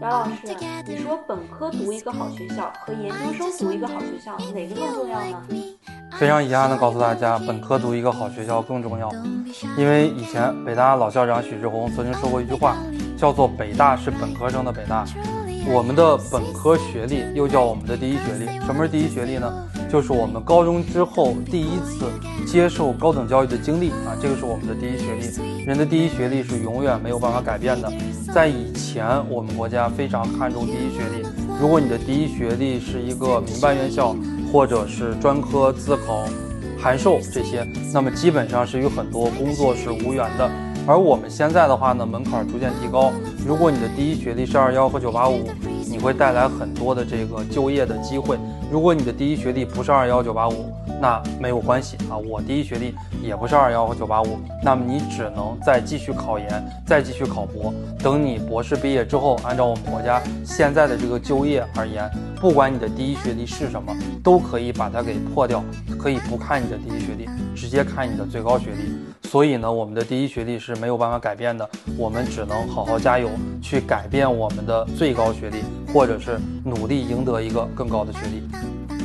姚老师，你说本科读一个好学校和研究生读一个好学校，哪个更重要呢？非常遗憾的告诉大家，本科读一个好学校更重要，因为以前北大老校长许志宏曾经说过一句话，叫做“北大是本科生的北大”。我们的本科学历又叫我们的第一学历。什么是第一学历呢？就是我们高中之后第一次接受高等教育的经历啊，这个是我们的第一学历。人的第一学历是永远没有办法改变的。在以前，我们国家非常看重第一学历。如果你的第一学历是一个民办院校，或者是专科自考、函授这些，那么基本上是与很多工作是无缘的。而我们现在的话呢，门槛逐渐提高。如果你的第一学历是二幺和九八五，会带来很多的这个就业的机会。如果你的第一学历不是二幺九八五，那没有关系啊。我第一学历也不是二幺九八五，那么你只能再继续考研，再继续考博。等你博士毕业之后，按照我们国家现在的这个就业而言，不管你的第一学历是什么，都可以把它给破掉，可以不看你的第一学历，直接看你的最高学历。所以呢，我们的第一学历是没有办法改变的，我们只能好好加油，去改变我们的最高学历，或者是努力赢得一个更高的学历。